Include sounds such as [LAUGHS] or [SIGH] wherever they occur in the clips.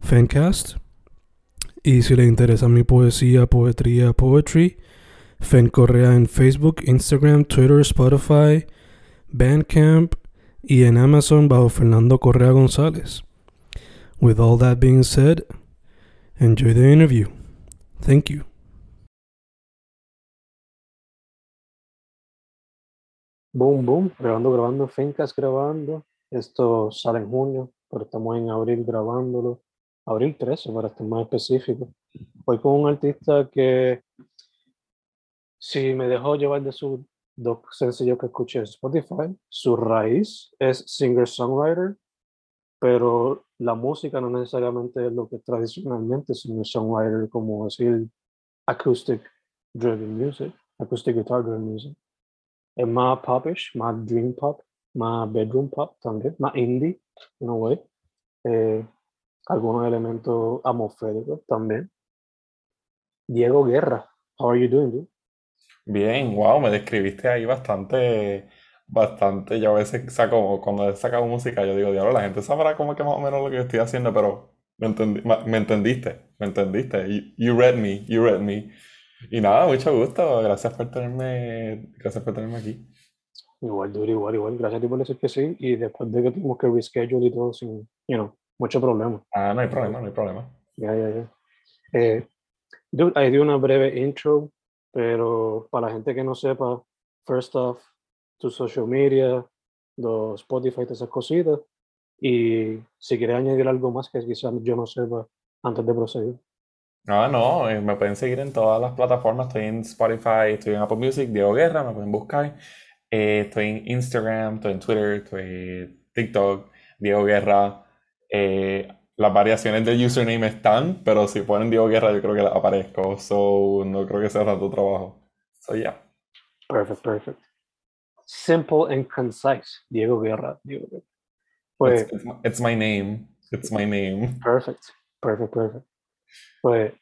Fancast. Y si le interesa mi poesía, poetría, poetry, Fen Correa en Facebook, Instagram, Twitter, Spotify, Bandcamp y en Amazon bajo Fernando Correa González. With all that being said, enjoy the interview. Thank you. Boom, boom, grabando, grabando, Fincas grabando. Esto sale en junio, pero estamos en abril grabándolo. Abril 13, para estar más específico. Hoy con un artista que, si me dejó llevar de sus dos sencillos que escuché en Spotify, su raíz es singer-songwriter, pero la música no necesariamente es lo que tradicionalmente singer-songwriter, como decir acoustic driven music, acoustic guitar driven music. Es más popish, más dream pop, más bedroom pop también, más indie, in a way. Eh, algunos elementos atmosféricos también. Diego Guerra, how are you doing, dude? Bien, wow, me describiste ahí bastante, bastante. Yo a veces saco, cuando he sacado música, yo digo, diablo, la gente sabrá como que más o menos lo que yo estoy haciendo, pero me, ma- me entendiste, me entendiste. You, you read me, you read me. Y nada, mucho gusto, gracias por tenerme, gracias por tenerme aquí. Igual, dude, igual, igual. Gracias a ti por decir que sí. Y después de que tuvimos que reschedule y todo, sin, you know, mucho problema. Ah, no hay problema, no hay problema. Ya, ya, ya. Eh, dude, ahí di una breve intro, pero para la gente que no sepa, first off, tu social media, los Spotify, todas esas cositas. Y si quieres añadir algo más que quizás yo no sepa antes de proseguir. Ah, no, eh, me pueden seguir en todas las plataformas. Estoy en Spotify, estoy en Apple Music, Diego Guerra, me pueden buscar. Eh, estoy en Instagram, estoy en Twitter, estoy en TikTok, Diego Guerra. Eh, las variaciones del username están, pero si ponen Diego Guerra, yo creo que aparezco. So, no creo que sea tanto trabajo. So, yeah. Perfect, perfect. Simple and concise. Diego Guerra. Diego Guerra. Pues, It's, it's my, it's my name. It's my name. Perfect, perfect, perfect. Pues,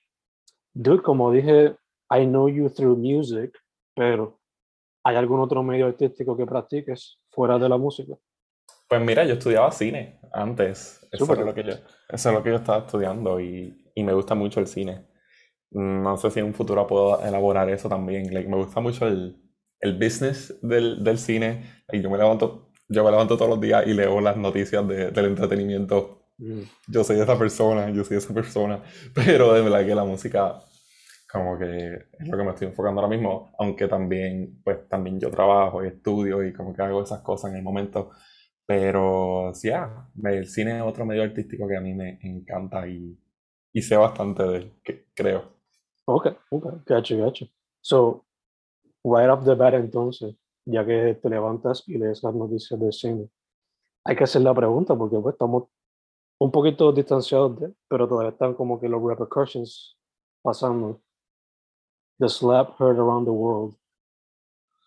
dude, como dije, I know you through music, pero ¿hay algún otro medio artístico que practiques fuera de la música? Pues mira, yo estudiaba cine antes. Eso es lo que yo, eso es lo que yo estaba estudiando y, y me gusta mucho el cine. Mm, No sé si en un futuro puedo elaborar eso también. Like, me gusta mucho el, el business del, del cine. Y yo me levanto, yo me levanto todos los días y leo las noticias de- del entretenimiento. Mm, Yo soy esa persona, yo soy esa persona. [LAUGHS] Pero de verdad que la música como que es lo que me estoy enfocando ahora mismo, aunque también, pues también yo trabajo y estudio y como que hago esas cosas en el momento. Pero sí, ah, el cine es otro medio artístico que a mí me encanta y, y sé bastante de él, creo. Ok, ok, gotcha, gotcha. So, right off the bat entonces, ya que te levantas y lees las noticias del cine, hay que hacer la pregunta porque pues estamos un poquito distanciados de, pero todavía están como que los repercussions pasando. The slap heard around the world.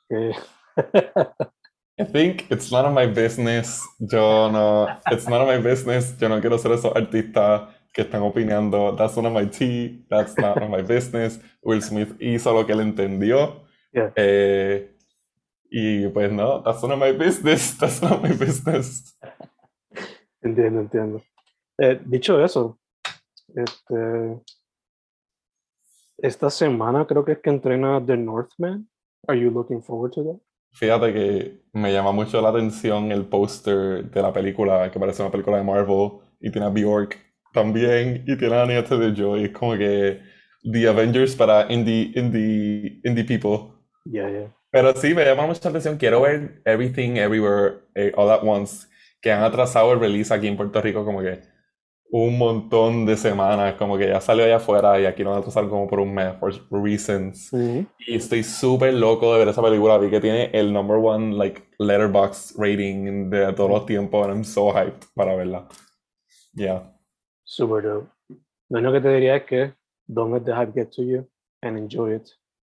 [LAUGHS] I think it's none of my business. Yo no, it's none of my business. Yo no quiero ser esos artistas que están opinando. That's none of my tea. That's none of my business. Will Smith hizo lo que él entendió. Yeah. Eh, y pues no, that's none of my business. [LAUGHS] That's not my business. Entiendo, entiendo. Eh, dicho eso, este, esta semana creo que es que entrena The Northman. Are you looking forward to that? Fíjate que me llama mucho la atención el póster de la película, que parece una película de Marvel, y tiene a Bjork también, y tiene a Anya Taylor-Joy, es como que The Avengers para indie, indie, indie people. Ya, ya. Pero sí, me llama mucha atención. Quiero ver Everything Everywhere eh, All at Once, que han atrasado el release aquí en Puerto Rico como que un montón de semanas, como que ya salió allá afuera y aquí lo van a atrasar como por un mes, for reasons. Y estoy súper loco de ver esa película. Vi que tiene el number one like letterbox rating de todos los tiempos. And I'm so hyped para verla. Yeah. Super dope. Lo único que te diría es que don't let the hype get to you and enjoy it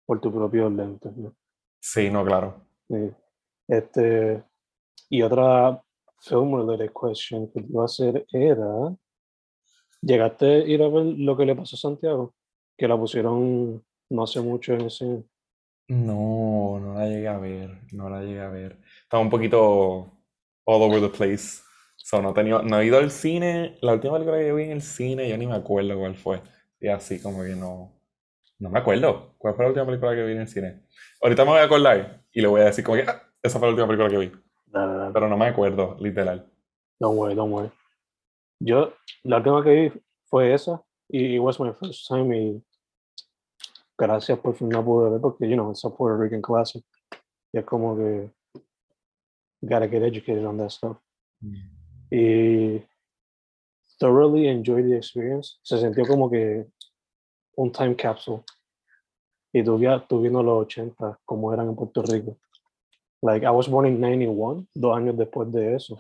por tu propio lente. ¿no? Sí, no, claro. Sí. Este, y otra film related question que te iba a hacer era, ¿llegaste a ir a ver lo que le pasó a Santiago? Que la pusieron no hace mucho en el cine. No, no la llegué a ver. No la llegué a ver. Estaba un poquito all over the place. So, no, he tenido, no he ido al cine. La última película que vi en el cine, yo ni me acuerdo cuál fue. Y así como que no. No me acuerdo. ¿Cuál fue la última película que vi en el cine? Ahorita me voy a acordar y le voy a decir como que "Ah, esa fue la última película que vi. Pero no me acuerdo, literal. Don't worry, don't worry. Yo, la última que vi fue esa y was my first time y gracias por fin la pude ver porque, you know, it's a Puerto Rican classic. Y es como que gotta get educated on that stuff. Y thoroughly enjoyed the experience. Se sintió como que un time capsule. Y tú, tú los 80 como eran en Puerto Rico. Like, I was born in 91, dos años después de eso.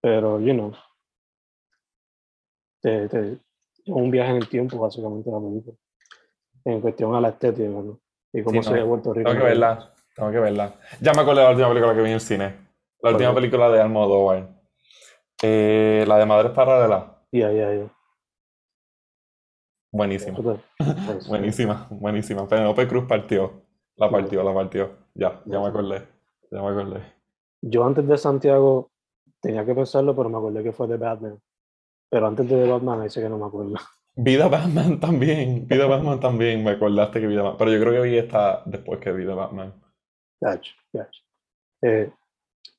Pero, you know, te, te, un viaje en el tiempo, básicamente, la película. En cuestión a la estética, ¿no? Y cómo Sí, se no, ve Puerto Rico. Tengo que verla. Tengo que verla. Ya me acordé de la última película que vi en el cine. La última película de Almodóvar. Eh, la de Madres Paralelas. Ya, ya, ya. Buenísima. Total. Pues, [LAUGHS] Buenísima, buenísima. Penelope Cruz partió. La partió, la partió. Ya, ya me acordé. Ya me acordé. Yo antes de Santiago tenía que pensarlo, pero me acordé que fue de Batman. Pero antes de Batman, sí que no me acuerdo. [LAUGHS] Vida Batman también. Vida Batman también. Me acordaste que vi Batman. Pero yo creo que vi esta después que vi The Batman. Gotcha, gotcha. Eh,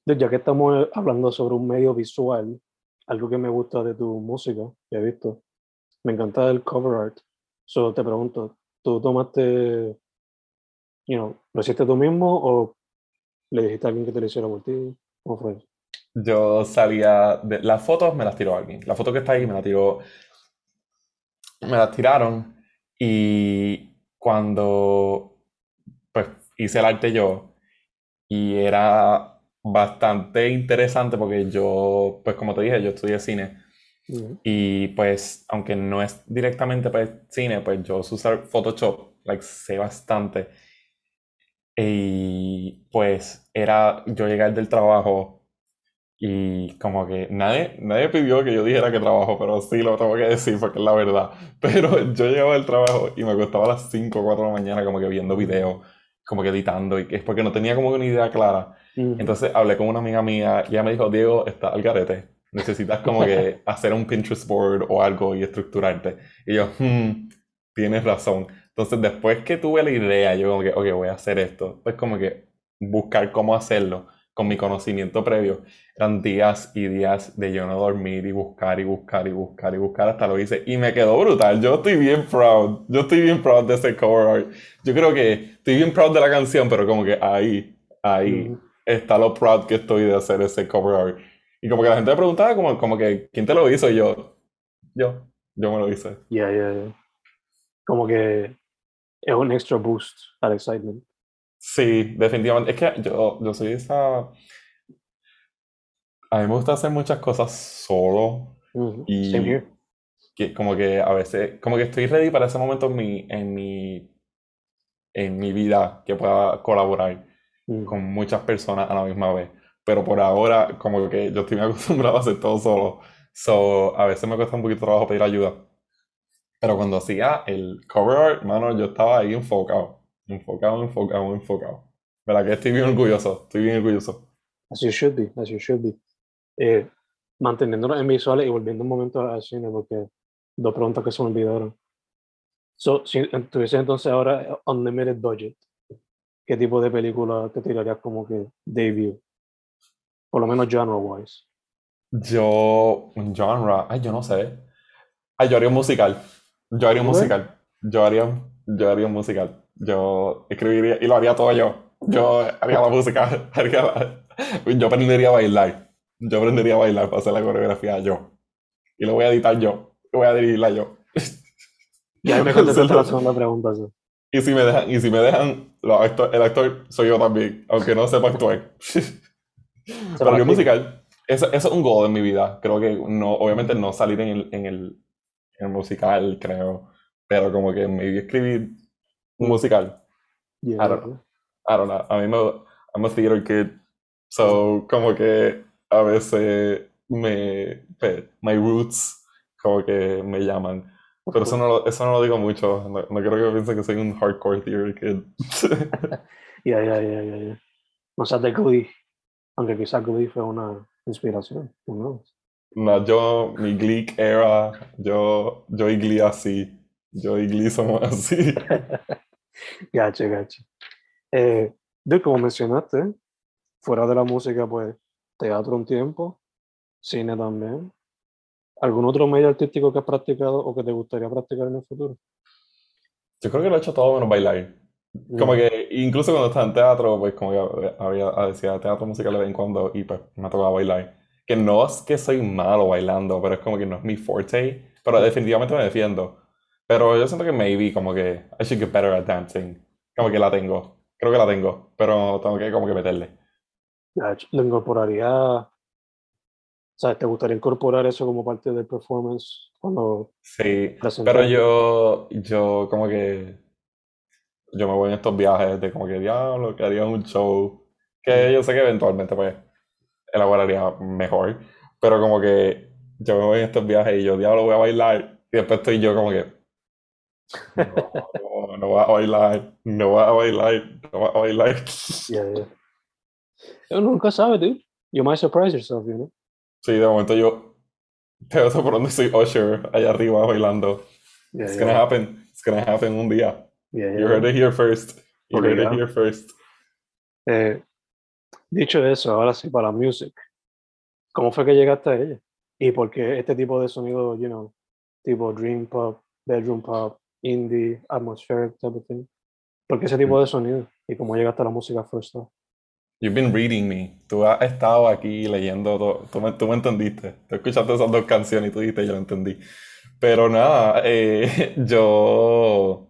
ya que estamos eh, hablando sobre un medio visual, algo que me gusta de tu música, que he visto, me encanta el cover art. So te pregunto, ¿tú tomaste, you know, lo hiciste tú mismo o le dijiste a alguien que te lo hiciera por ti? ¿Cómo fue? Yo salía de las fotos me las tiró alguien. La foto que está ahí me la tiró. Me las tiraron. Y cuando pues hice el arte yo. Y era bastante interesante porque yo, pues como te dije, yo estudié cine. Y pues, aunque no es directamente pues, cine, pues yo usar Photoshop, like, sé bastante. Y pues era yo llegar del trabajo y como que nadie, nadie pidió que yo dijera que trabajo, pero sí lo tengo que decir porque es la verdad. [LAUGHS] Pero yo llegaba del trabajo y me acostaba a las 5 o 4 de la mañana como que viendo videos, como que editando, y es porque no tenía como que una idea clara. Entonces hablé con una amiga mía y ella me dijo, Diego, está al garete. Necesitas como que [LAUGHS] hacer un Pinterest board o algo y estructurarte. Y yo, hmm, tienes razón. Entonces después que tuve la idea, yo como que, ok, voy a hacer esto. Pues como que buscar cómo hacerlo con mi conocimiento previo. Eran días y días de yo no dormir y buscar y buscar y buscar y buscar hasta lo hice. Y me quedó brutal. Yo estoy bien proud. Yo estoy bien proud de ese cover art. Yo creo que estoy bien proud de la canción, pero como que ahí, ahí Ujú. está lo proud que estoy de hacer ese cover art. Y como que la gente me preguntaba como, como que, ¿quién te lo hizo? Y yo, yo, yo me lo hice. Ya, ya, ya. Como que es un extra boost al excitement. Sí, definitivamente. Es que yo, yo soy esa... A mí me gusta hacer muchas cosas solo Ujú. y Same here. que como que a veces, como que estoy ready para ese momento en mi, en mi, en mi vida que pueda colaborar Ujú. con muchas personas a la misma vez. Pero por ahora, como que yo estoy muy [LAUGHS] acostumbrado a hacer todo solo. So, a veces me cuesta un poquito de trabajo pedir ayuda. Pero cuando hacía el cover art, mano, yo estaba ahí enfocado. Enfocado, enfocado, enfocado. ¿Verdad que estoy bien orgulloso? Estoy bien orgulloso. As you should be, as you should be. Eh, manteniéndonos en visuales y volviendo un momento al cine, porque dos preguntas que se me olvidaron. So, si tuviese entonces ahora unlimited budget, ¿qué tipo de película te tirarías como que debut? Por lo menos genre-wise. Yo, un genre, ay, yo no sé. Ay, yo haría un musical. Yo haría un musical. Yo haría, yo haría un musical. Yo escribiría y lo haría todo yo. Yo haría la música. [LAUGHS] haría la- Yo aprendería a bailar. Yo aprendería a bailar para hacer la coreografía yo. Y lo voy a editar yo. Lo voy a dirigirla yo. [LAUGHS] Y ahí me contestaste la segunda pregunta. sí. Y si me dejan, y si me dejan, actor- el actor soy yo también, aunque no sepa actuar. [LAUGHS] Pero un musical. Eso, eso es un goal en mi vida. Creo que no, obviamente no salir en el, en el, en el musical, creo. Pero como que me escribir musical. Yeah, I don't know. I don't know. A mí me, I'm a theater kid. So, como que a veces me, my roots, como que me llaman. Pero eso no, lo- eso no lo digo mucho. No, no quiero que piensen que soy un hardcore theater kid. [LAUGHS] Ya, ya, ya, ya. No seas de Glee. Aunque quizás Glee fue una inspiración. knows? No, yo, mi Gleek era, yo, yo y Glee así. Yo y Glee somos así. [LAUGHS] Gacho, gacho. Eh, de como mencionaste, fuera de la música, pues, teatro un tiempo, cine también. ¿Algún otro medio artístico que has practicado o que te gustaría practicar en el futuro? Yo creo que lo he hecho todo menos bailar. Como que incluso cuando estaba en teatro, pues como que había, decía teatro musical de vez en cuando y pues me tocaba bailar. Que no es que soy malo bailando, pero es como que no es mi forte, pero definitivamente me defiendo. Pero yo siento que maybe como que I should get better at dancing. Como que la tengo. Creo que la tengo, pero tengo que como que meterle. ¿Lo incorporaría? O sea, ¿te gustaría incorporar eso como parte del performance cuando Sí, pero yo, yo como que, yo me voy en estos viajes de como que, diablo, que haría un show, que yo sé que eventualmente pues elaboraría mejor, pero como que yo me voy en estos viajes y yo, diablo, voy a bailar, y después estoy yo como que, no, no, no voy a bailar, no voy a bailar, no voy a bailar. Yeah, yeah. [LAUGHS] Uno nunca sabe, dude. You might surprise yourself, you know? Sí, de momento yo, te veo por donde soy Usher, allá arriba bailando. Yeah, It's yeah, gonna happen, it's gonna happen un día. yeah, You heard it here first. You heard it here first. Eh, dicho eso, ahora sí, para music. ¿Cómo fue que llegaste a ella? ¿Y por qué este tipo de sonido, you know, tipo dream pop, bedroom pop, indie, atmospheric type of thing? ¿Por qué ese tipo de sonido? ¿Y cómo llegaste a la música off? You've been reading me. Tú has estado aquí leyendo todo. Tú me, tú me entendiste. Tú escuchaste esas dos canciones y tú dijiste, yo lo entendí. Pero nada, eh, [LAUGHS] yo.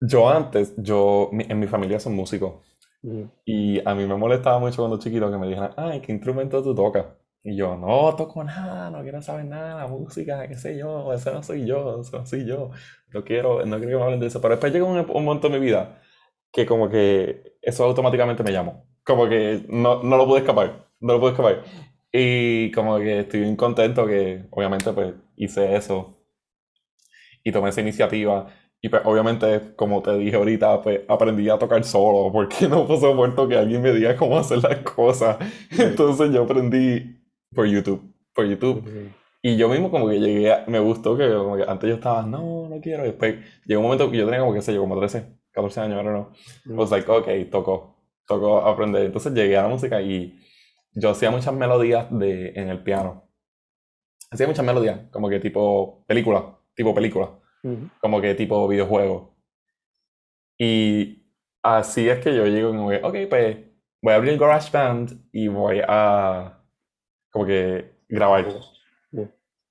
Yo antes, yo, en mi familia son músicos. Mm, Y a mí me molestaba mucho cuando chiquito que me dijeran, ay, ¿qué instrumento tú tocas? Y yo, no toco nada, no quiero saber nada de la música, qué sé yo, ese no soy yo, ese no soy yo. No quiero, no quiero que me hablen de eso. Pero después llegó un, un momento en mi vida que como que eso automáticamente me llamó. Como que no, no lo pude escapar, no lo pude escapar. Y como que estoy bien contento que obviamente pues hice eso y tomé esa iniciativa. Y pues obviamente, como te dije ahorita, pues aprendí a tocar solo, porque [LAUGHS] no soporto que alguien me diga cómo hacer las cosas. Entonces yo aprendí por YouTube, por YouTube. mm, Y yo mismo como que llegué, a- me gustó que, como que antes yo estaba, no, no quiero. Y después llegó un momento que yo tenía como, qué sé yo, como 13, 14 años, ahora no. mm. I was like, ok, tocó, tocó aprender. Entonces llegué a la música y yo hacía muchas melodías de, en el piano. Hacía muchas melodías, como que tipo película, tipo película, como que tipo videojuego. Y así es que yo llego como que, ok, pues voy a abrir el GarageBand y voy a como que grabar.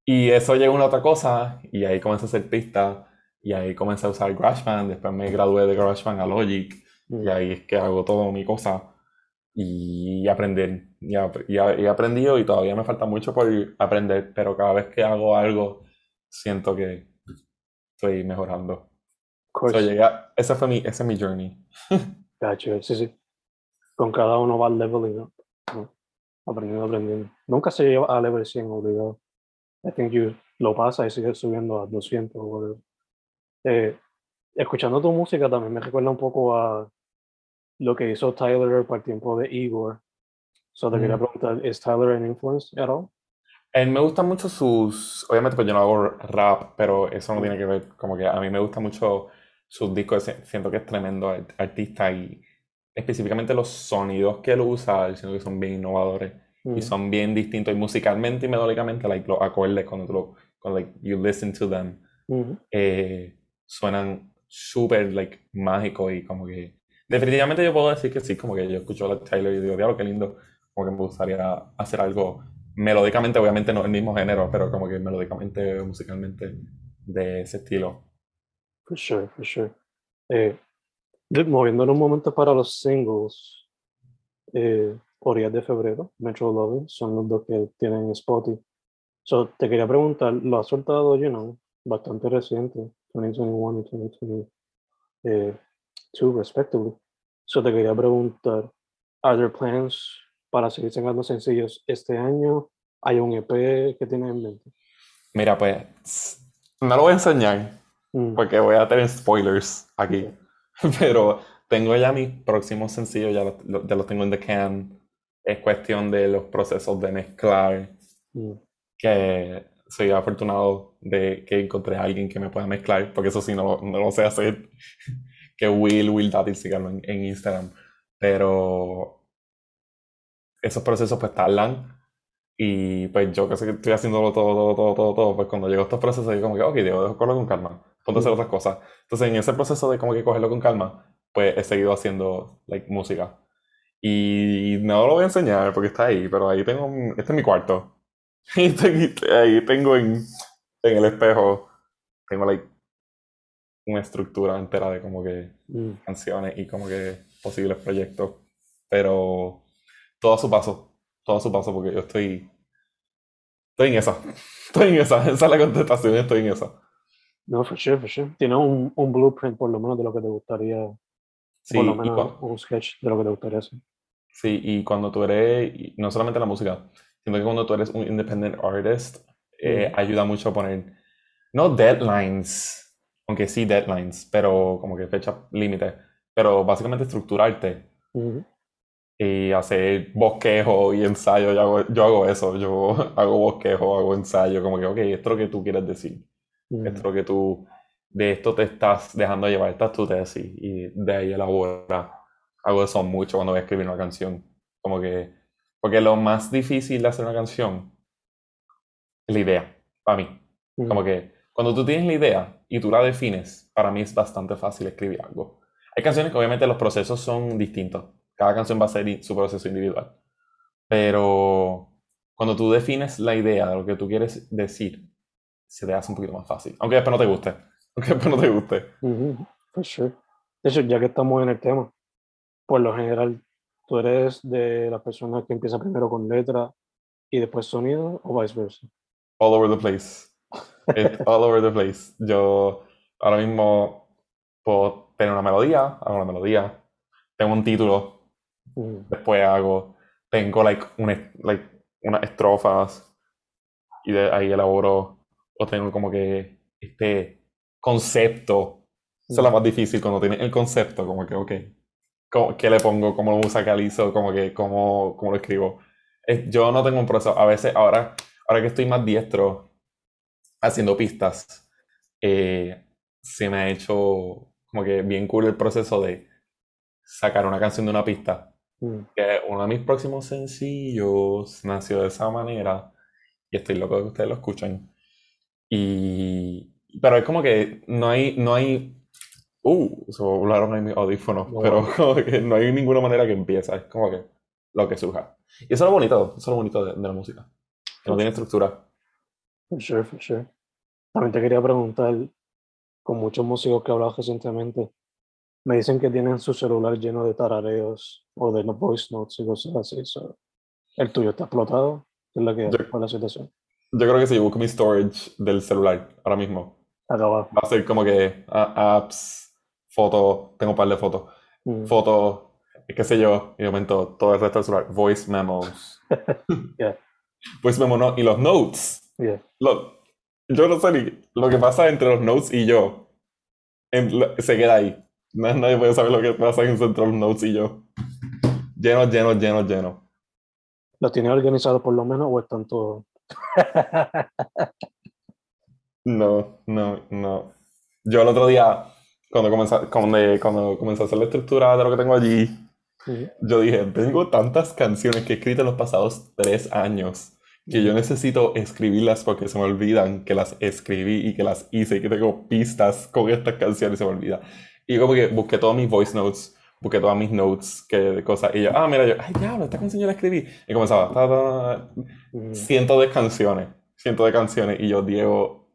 Y eso llegó a una otra cosa, y ahí comencé a hacer pistas, y ahí comencé a usar GarageBand, después me gradué de GarageBand a Logic, y ahí es que hago todo mi cosa, y aprender, y, y y aprendido, y todavía me falta mucho por aprender, pero cada vez que hago algo, siento que estoy mejorando. So, course. llegué a- ese fue mi, ese es mi journey. [LAUGHS] Gotcha, sí, sí. Con cada uno va leveling up, ¿no? Aprendiendo, aprendiendo. Nunca se lleva a level 100 obligado. I think you lo pasa y sigue subiendo a 200 o whatever. Eh, escuchando tu música también me recuerda un poco a lo que hizo Tyler para el tiempo de Igor. So te quería Mm. preguntar, ¿es Tyler an influence at all? Eh, me gustan mucho sus, obviamente pues yo no hago rap, pero eso no tiene que ver, como que a mí me gustan mucho sus discos, si- siento que es tremendo art- artista y específicamente los sonidos que él usa, siento que son bien innovadores Mm, y son bien distintos y musicalmente y melódicamente, like, los acordes cuando tú lo, cuando like, you listen to them, eh, suenan súper like, mágicos y como que definitivamente yo puedo decir que sí, como que yo escucho a Tyler y digo, diablo, qué lindo, como que me gustaría hacer algo melódicamente, obviamente no el mismo género, pero como que melódicamente, musicalmente de ese estilo. For sure, for sure. Eh, moviéndonos un momento para los singles, eh, Orillas de Febrero, Metro Loving, son los dos que tienen Spotify. So, te quería preguntar, lo has soltado, you know, bastante reciente, 2021 y 2022, respectively. So, te quería preguntar, ¿are there plans para seguir sacando sencillos este año? ¿Hay un EP que tienes en mente? Mira, pues no lo voy a enseñar Mm, porque voy a tener spoilers aquí, [LAUGHS] pero tengo ya mis próximos sencillos, ya los, ya los tengo en the can. Es cuestión de los procesos de mezclar, mm, que soy afortunado de que encontré a alguien que me pueda mezclar, porque eso sí no, no lo sé hacer, [LAUGHS] que Will, Will Dátil, síganlo en, en Instagram, pero esos procesos pues tardan y pues yo que sé que estoy haciéndolo todo, todo, todo, todo, todo, pues cuando llego a estos procesos digo como que, ok, debo de cogerlo con calma, ponte a hacer otras cosas. Entonces en ese proceso de como que cogerlo con calma, pues he seguido haciendo like, música. Y no lo voy a enseñar porque está ahí, pero ahí tengo, este es mi cuarto. [LAUGHS] Y ahí tengo en, en el espejo, tengo like una estructura entera de como que mm. canciones y como que posibles proyectos. Pero todo a su paso, todo a su paso porque yo estoy, estoy en esa, [LAUGHS] estoy en esa, esa es la contestación, estoy en esa. No, for sure, for sure. Tienes un, un blueprint por lo menos de lo que te gustaría, Sí, por lo menos cua- un sketch de lo que te gustaría hacer. Sí, y cuando tú eres, no solamente la música, sino que cuando tú eres un independent artist, eh, Ujú. ayuda mucho a poner, no deadlines, aunque sí deadlines, pero como que fecha límite, pero básicamente estructurarte Ujú, y hacer bosquejo y ensayo. Yo hago, yo hago eso, yo [LAUGHS] hago bosquejo, hago ensayo, como que, ok, esto es lo que tú quieres decir, ujú. esto es lo que tú, de esto te estás dejando llevar, esta es tu tesis, y de ahí elabora. Hago eso mucho cuando voy a escribir una canción. Como que, porque lo más difícil de hacer una canción es la idea, para mí. Ujú. Como que cuando tú tienes la idea y tú la defines, para mí es bastante fácil escribir algo. Hay canciones que obviamente los procesos son distintos. Cada canción va a ser su proceso individual. Pero cuando tú defines la idea de lo que tú quieres decir, se te hace un poquito más fácil. Aunque después no te guste. Aunque después no te guste. Ujú, For sure. De hecho, ya que estamos en el tema, por lo general, ¿tú eres de las personas que empieza primero con letra y después sonido o viceversa? All over the place. It's all over the place. Yo ahora mismo puedo tener una melodía, hago una melodía, tengo un título, Ujú, después hago, tengo like, una, like, unas estrofas y de ahí elaboro, o tengo como que este concepto. Eso es lo más difícil cuando tienes el concepto, como que, ok, ¿cómo- ¿qué le pongo? ¿Cómo lo musicalizo? Como que, ¿cómo, cómo lo escribo? Yo no tengo un proceso, a veces ahora, ahora que estoy más diestro haciendo pistas, eh, se me ha hecho como que bien cool el proceso de sacar una canción de una pista ujú. que uno de mis próximos sencillos nació de esa manera y estoy loco de que ustedes lo escuchen. Y, pero es como que no hay, no hay, uh, se volaron ahí mis audífonos, Wow. pero [LAUGHS] como que no hay ninguna manera que empieza, es como que lo que surja. Y eso es lo bonito, eso es lo bonito de, de la música, que no tiene estructura. For sure, for sure. También te quería preguntar, con muchos músicos que he hablado recientemente, me dicen que tienen su celular lleno de tarareos o de no voice notes y cosas así. so, ¿El tuyo está explotado? ¿Qué es la que Yo- cuál es la situación? Yo creo que si yo busco mi storage del celular ahora mismo, Acaba. va a ser como que ah, apps, fotos, tengo un par de fotos. Mm, fotos, qué sé yo, y de momento todo el resto del celular, voice memos. [LAUGHS] Yeah. Voice memo no, y los notes. yeah. Lo- yo no sé ni lo que pasa entre los notes y yo. en- se queda ahí. Na- Nadie puede saber lo que pasa entre los notes y yo. Lleno, lleno, lleno, lleno. ¿Lo tienes organizado por lo menos o están todos? No, no, no. Yo el otro día, cuando comencé, cuando, cuando comencé a hacer la estructura de lo que tengo allí. Yo dije, tengo tantas canciones que he escrito en los pasados tres años que yo necesito escribirlas porque se me olvidan que las escribí y que las hice y que tengo pistas con estas canciones y se me olvida. Y como que busqué todos mis voice notes, busqué todas mis notes que, de cosas y yo, ah, mira, yo, ay, diablo, esta canción yo la escribí. Y comenzaba, ta, ta, Mm. cientos de canciones, cientos de canciones y yo, Diego,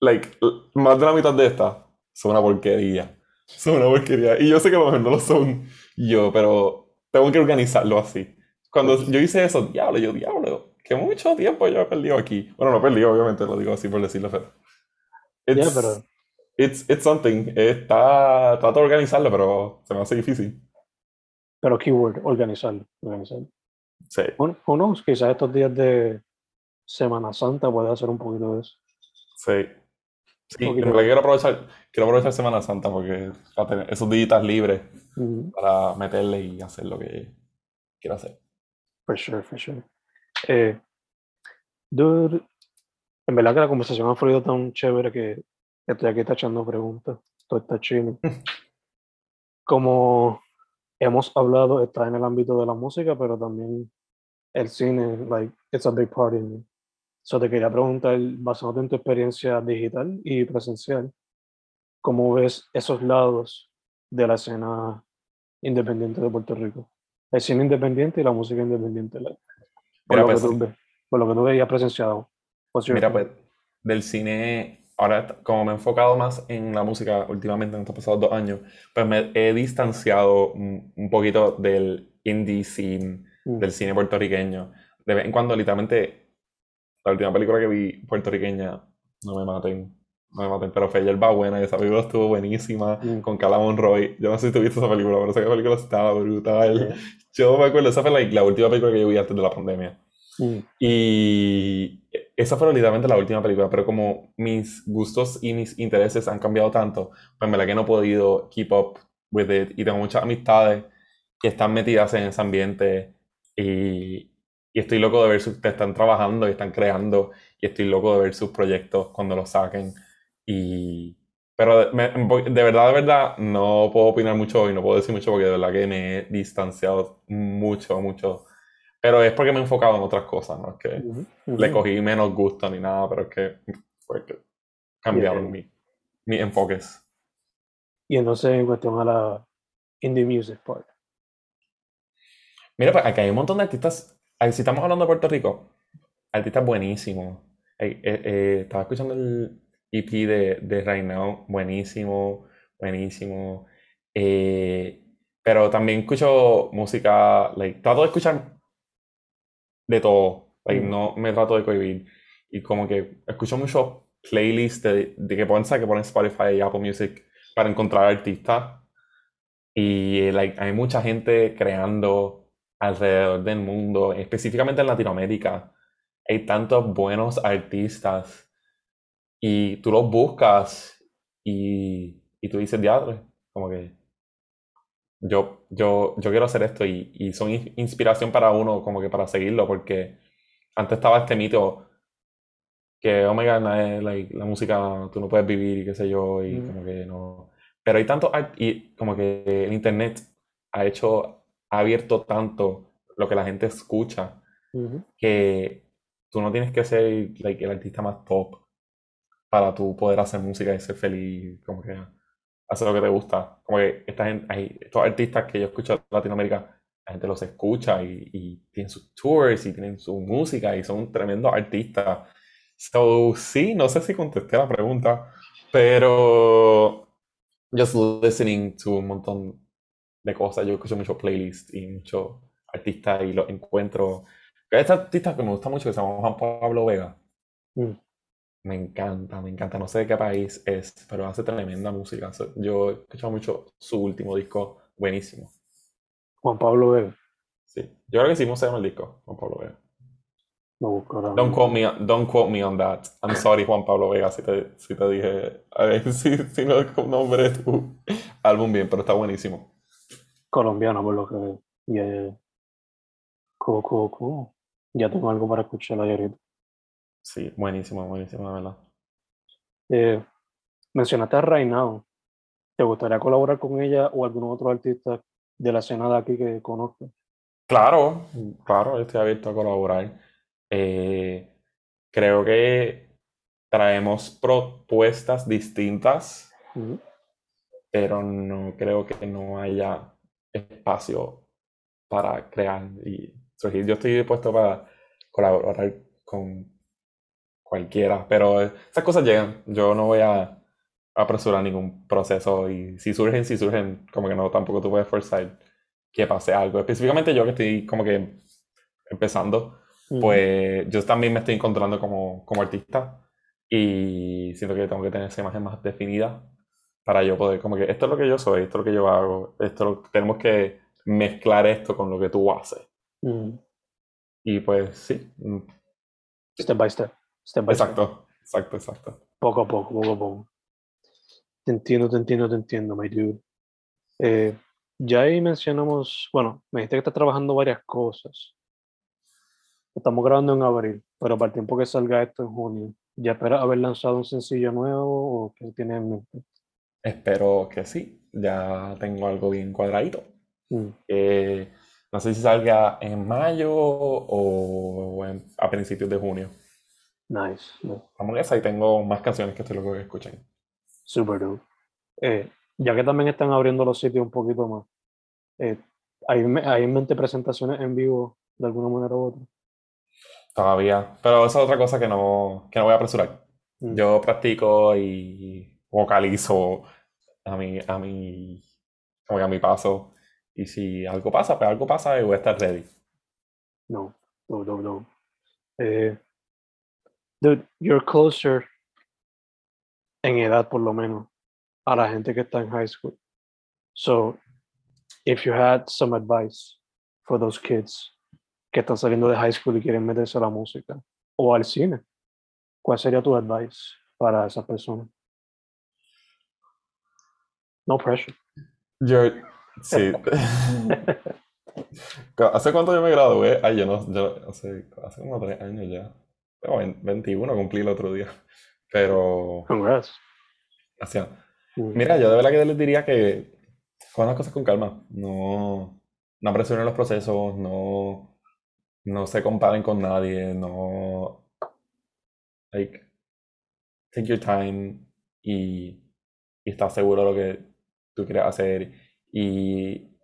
like, más de la mitad de estas son una porquería. Son una porquería. Y yo sé que a lo mejor no lo son yo, pero tengo que organizarlo así. Cuando yo hice eso, diablo, yo, diablo, que mucho tiempo yo he perdido aquí. Bueno, no he perdido, obviamente, lo digo así por decirlo, pero... It's, pero it's, it's something. Está, trato de organizarlo, pero se me hace difícil. Pero keyword, organizarlo, organizarlo. Sí. Who who knows, quizás estos días de Semana Santa puede hacer un poquito de eso. Sí. Sí, en verdad quiero aprovechar, quiero aprovechar Semana Santa porque esos días libres Mm, para meterle y hacer lo que quiero hacer. For sure, for sure. Eh, dude, en verdad que la conversación ha fluido tan chévere que estoy aquí tachando preguntas. Todo está chido. Como hemos hablado, está en el ámbito de la música, pero también el cine, like, it's a big part in me. So te quería preguntar, basándote en tu experiencia digital y presencial, ¿cómo ves esos lados de la escena independiente de Puerto Rico? El cine independiente y la música independiente. like, por, Mira, lo que pues, tú ves, por lo que tú veías presenciado. Mira, pues, del cine, ahora como me he enfocado más en la música últimamente en estos pasados dos años, pues me he distanciado un, poquito del indie scene, Mm, del cine puertorriqueño. De vez en cuando, literalmente, la última película que vi puertorriqueña, no me maten, no me maten, pero fue Yerba Buena esa película estuvo buenísima, Mm. con Cala Monroy. Yo no sé si tú viste esa película, pero esa película estaba brutal. yeah. Yo me acuerdo, esa fue like, la última película que yo vi antes de la pandemia. Mm, Y esa fue literalmente la última película, pero como mis gustos y mis intereses han cambiado tanto, pues en verdad que no he podido keep up with it. Y tengo muchas amistades que están metidas en ese ambiente y, y estoy loco de ver sus, que están trabajando y están creando y estoy loco de ver sus proyectos cuando los saquen. Y, pero me- de verdad, de verdad, no puedo opinar mucho y no puedo decir mucho porque de verdad que me he distanciado mucho, mucho. Pero es porque me he enfocado en otras cosas, ¿no? Es que le cogí menos gusto ni nada, pero es que fue que cambiaron Yeah. mi, mis enfoques. Y entonces en cuestión a la indie music part. Mira, pues acá hay un montón de artistas. Si estamos hablando de Puerto Rico, artistas buenísimos. Eh, eh, estaba escuchando el EP de, de Right Now, buenísimo, buenísimo. Eh, pero también escucho música, like, trato de escuchar de todo, like, Mm. no me trato de cohibir. Y como que escucho mucho playlists de, de que ponen, que ponen Spotify y Apple Music para encontrar artistas. Y like, hay mucha gente creando alrededor del mundo, específicamente en Latinoamérica. Hay tantos buenos artistas y tú los buscas y, y tú dices, diadre, como que yo, yo, yo quiero hacer esto y, y son in- inspiración para uno, como que para seguirlo, porque antes estaba este mito que, oh my God, like, la música tú no puedes vivir y qué sé yo, y Mm. como que no. Pero hay tanto, y como que el internet ha hecho, ha abierto tanto lo que la gente escucha, que tú no tienes que ser like, el artista más top para tú poder hacer música y ser feliz, como que hacer lo que te gusta. Como que esta gente, hay estos artistas que yo escucho en Latinoamérica, la gente los escucha y, y tienen sus tours y tienen su música y son tremendos artistas. So, sí, no sé si contesté la pregunta, pero just listening to un montón de cosas. Yo escucho mucho playlist y mucho artistas y los encuentro. Este artista que me gusta mucho que se llama Juan Pablo Vega. Mm. Me encanta, me encanta. No sé de qué país es, pero hace tremenda música. Yo he escuchado mucho su último disco, buenísimo. Juan Pablo Vega. Sí, yo creo que sí, ¿cómo se llama el disco? Juan Pablo Vega. Ahora Don't mismo. quote me, on- don't quote me on that. I'm sorry, Juan Pablo Vega, si te, si te dije, a ver, [LAUGHS] si, si no nombré tu álbum bien, pero está buenísimo. Colombiano, por lo que veo. Yeah. Cool, cool, cool. Ya tengo algo para escuchar ahorita. Sí, buenísimo, buenísimo, la verdad. Eh, mencionaste a Now. ¿Te gustaría colaborar con ella o algún otro artista de la escena de aquí que conozca? Claro, claro, estoy abierto a colaborar. Eh, creo que traemos propuestas distintas, pero no creo que no haya espacio para crear y surgir. Yo estoy dispuesto para colaborar con cualquiera, pero esas cosas llegan. Yo no voy a apresurar ningún proceso y si surgen, si surgen, como que no, tampoco tú puedes forzar que pase algo. Específicamente yo que estoy como que empezando, pues yo también me estoy encontrando como, como artista y siento que tengo que tener esa imagen más definida para yo poder, como que esto es lo que yo soy, esto es lo que yo hago, esto es lo- tenemos que mezclar esto con lo que tú haces. Y pues sí, Step by step. Step exacto, exacto, exacto. Poco a poco, poco a poco. Te entiendo, te entiendo, te entiendo, my dude. Eh, ya ahí mencionamos, bueno, me dijiste que estás trabajando varias cosas. Estamos grabando en abril, pero para el tiempo que salga esto en junio, ¿ya esperas haber lanzado un sencillo nuevo o qué tienes en mente? Espero que sí, ya tengo algo bien cuadradito. Mm, Eh, no sé si salga en mayo o en- a principios de junio. Nice. Vamos en esa y tengo más canciones que estoy loco que escuchen. Super dude. Eh, ya que también están abriendo los sitios un poquito más, eh, ¿hay, hay en mente presentaciones en vivo de alguna manera u otra? Todavía. Pero esa es otra cosa que no, que no voy a apresurar. Mm, Yo practico y vocalizo a mi, a mi, a mi paso. Y si algo pasa, pues algo pasa y voy a estar ready. No, no, no, no. Eh, dude, you're closer en edad por lo menos a la gente que está en high school. So, if you had some advice for those kids que están saliendo de high school y quieren meterse a la música o al cine, ¿cuál sería tu advice para esas personas? No pressure. Yo, sí. [LAUGHS] [LAUGHS] ¿Hace cuánto yo me gradué? Ay, yo no, yo, hace, hace como tres años ya. Tengo 21, cumplí el otro día. Pero, Congrats. Mm, Mira, yo de verdad que les diría que hagan las cosas con calma. No, no apresuren los procesos, no, no se comparen con nadie, no. Like, take your time y, y estás seguro de lo que tú quieres hacer y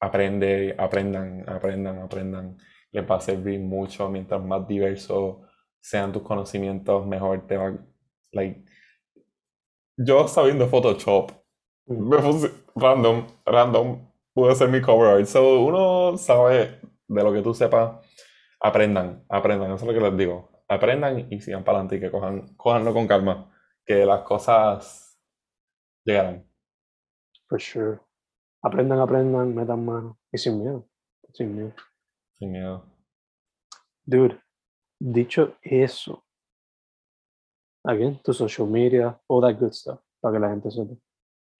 aprende, aprendan, aprendan, aprendan. Les va a servir mucho. Mientras más diversos sean tus conocimientos, mejor te va. Like, yo sabiendo Photoshop, mm, me puse random, random, pude hacer mi cover art. So, uno sabe de lo que tú sepas, aprendan, aprendan, eso es lo que les digo. Aprendan y sigan para adelante y que cojan, cojanlo con calma, que las cosas llegarán. For sure. Aprendan, aprendan, metan mano y sin miedo. Sin miedo. Sin miedo. Dude, dicho eso, again, tu social media, all that good stuff, para que la gente sepa.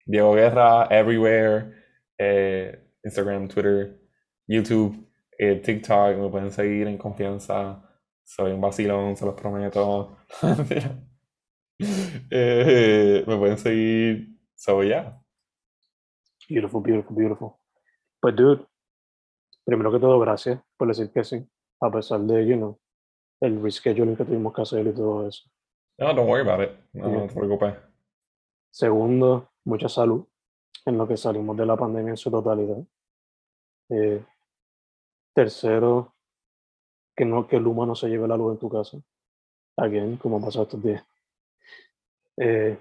Diego Guerra, everywhere, eh, Instagram, Twitter, YouTube, eh, TikTok, me pueden seguir en confianza. Soy un vacilón, se los prometo. [LAUGHS] Eh, me pueden seguir. So, yeah. Beautiful, beautiful, beautiful. Pues, dude, primero que todo, gracias por decir que sí, a pesar de, you know, el rescheduling que tuvimos que hacer y todo eso. No, don't worry about it. No, no te preocupes. Segundo, mucha salud en lo que salimos de la pandemia en su totalidad. Eh, tercero, que no que el humo no se lleve la luz en tu casa. Again, como pasado estos días. Eh,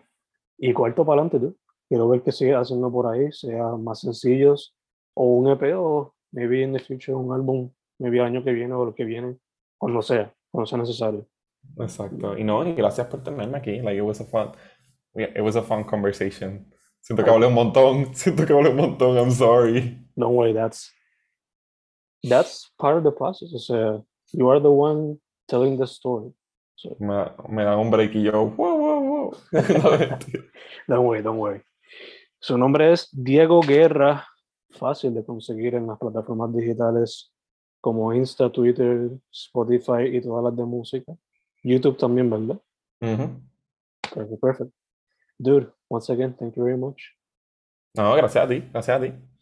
y cuarto para adelante. Quiero ver que sigue haciendo por ahí, sea más sencillos o un EP o maybe in the future un álbum, maybe el año que viene o lo que viene, cuando sea, cuando sea necesario. Exacto. Y no, y gracias por tenerme aquí. Like, it was a fun, it was a fun conversation. Siento que hablé un montón. [LAUGHS] Siento que hablé un montón. I'm sorry. Don't worry, that's that's part of the process. O sea, you are the one telling the story. So Me, me dan un break y yo, wow, wow, wow. [LAUGHS] [LAUGHS] No, don't worry, don't worry. Su nombre es Diego Guerra, fácil de conseguir en las plataformas digitales como Insta, Twitter, Spotify y todas las de música. YouTube también, ¿verdad? Ujú. Perfect, perfect. Dude, once again, thank you very much. No, gracias a ti. Gracias a ti.